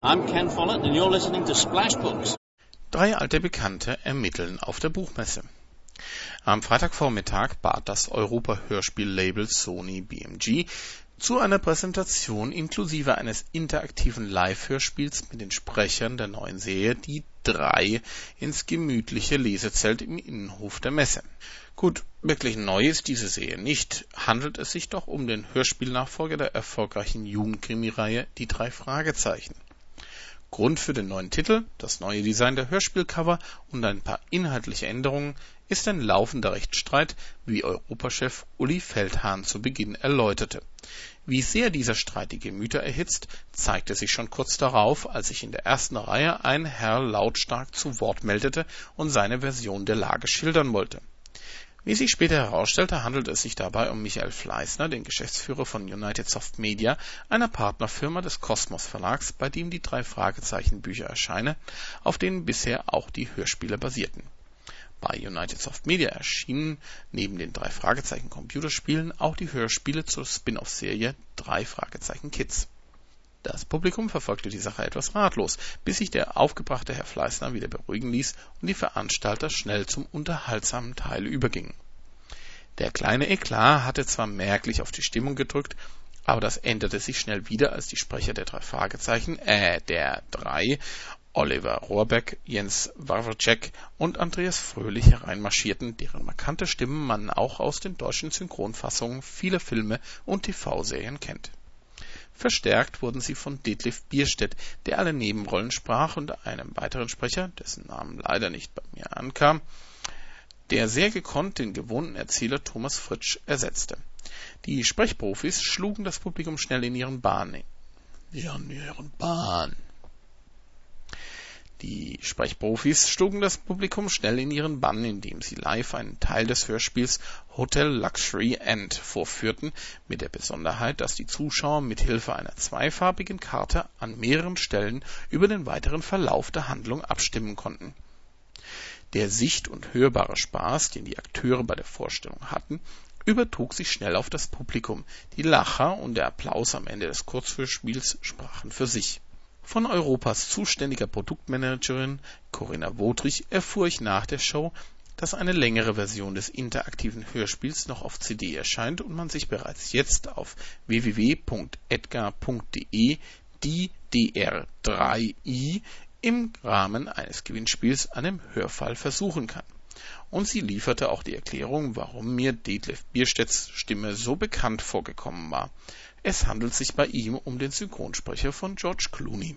I'm Ken Follett and you're listening to Splash Books. Drei alte Bekannte ermitteln auf der Buchmesse. Am Freitagvormittag bat das Europa-Hörspiel-Label Sony BMG zu einer Präsentation inklusive eines interaktiven Live-Hörspiels mit den Sprechern der neuen Serie Die Drei ins gemütliche Lesezelt im Innenhof der Messe. Gut, wirklich neu ist diese Serie nicht, handelt es sich doch um den Hörspielnachfolger der erfolgreichen Jugendkrimireihe Die Drei Fragezeichen. Grund für den neuen Titel, das neue Design der Hörspielcover und ein paar inhaltliche Änderungen ist ein laufender Rechtsstreit, wie Europachef Uli Feldhahn zu Beginn erläuterte. Wie sehr dieser Streit die Gemüter erhitzt, zeigte sich schon kurz darauf, als sich in der ersten Reihe ein Herr lautstark zu Wort meldete und seine Version der Lage schildern wollte wie sich später herausstellte, handelt es sich dabei um Michael Fleißner, den Geschäftsführer von United Soft Media, einer Partnerfirma des Kosmos Verlags, bei dem die drei Fragezeichen Bücher erscheinen, auf denen bisher auch die Hörspiele basierten. Bei United Soft Media erschienen neben den drei Fragezeichen Computerspielen auch die Hörspiele zur Spin-off-Serie Drei Fragezeichen Kids das Publikum verfolgte die Sache etwas ratlos, bis sich der aufgebrachte Herr Fleißner wieder beruhigen ließ und die Veranstalter schnell zum unterhaltsamen Teil übergingen. Der kleine Eklat hatte zwar merklich auf die Stimmung gedrückt, aber das änderte sich schnell wieder, als die Sprecher der drei Fragezeichen, äh, der drei, Oliver Rohrbeck, Jens Wawrcek und Andreas Fröhlich hereinmarschierten, deren markante Stimmen man auch aus den deutschen Synchronfassungen vieler Filme und TV-Serien kennt Verstärkt wurden sie von Detlef Bierstedt, der alle Nebenrollen sprach, und einem weiteren Sprecher, dessen Namen leider nicht bei mir ankam, der sehr gekonnt den gewohnten Erzähler Thomas Fritsch ersetzte. Die Sprechprofis schlugen das Publikum schnell in ihren Bahn. Ja, in ihren Bahn. Die Sprechprofis schlugen das Publikum schnell in ihren Bann, indem sie live einen Teil des Hörspiels Hotel Luxury End vorführten, mit der Besonderheit, dass die Zuschauer mit Hilfe einer zweifarbigen Karte an mehreren Stellen über den weiteren Verlauf der Handlung abstimmen konnten. Der sicht und hörbare Spaß, den die Akteure bei der Vorstellung hatten, übertrug sich schnell auf das Publikum. Die Lacher und der Applaus am Ende des Kurzhörspiels sprachen für sich von Europas zuständiger Produktmanagerin Corinna Wodrich erfuhr ich nach der Show, dass eine längere Version des interaktiven Hörspiels noch auf CD erscheint und man sich bereits jetzt auf www.edgar.de die DR3i im Rahmen eines Gewinnspiels an dem Hörfall versuchen kann. Und sie lieferte auch die Erklärung, warum mir Detlef Bierstedts Stimme so bekannt vorgekommen war. Es handelt sich bei ihm um den Synchronsprecher von George Clooney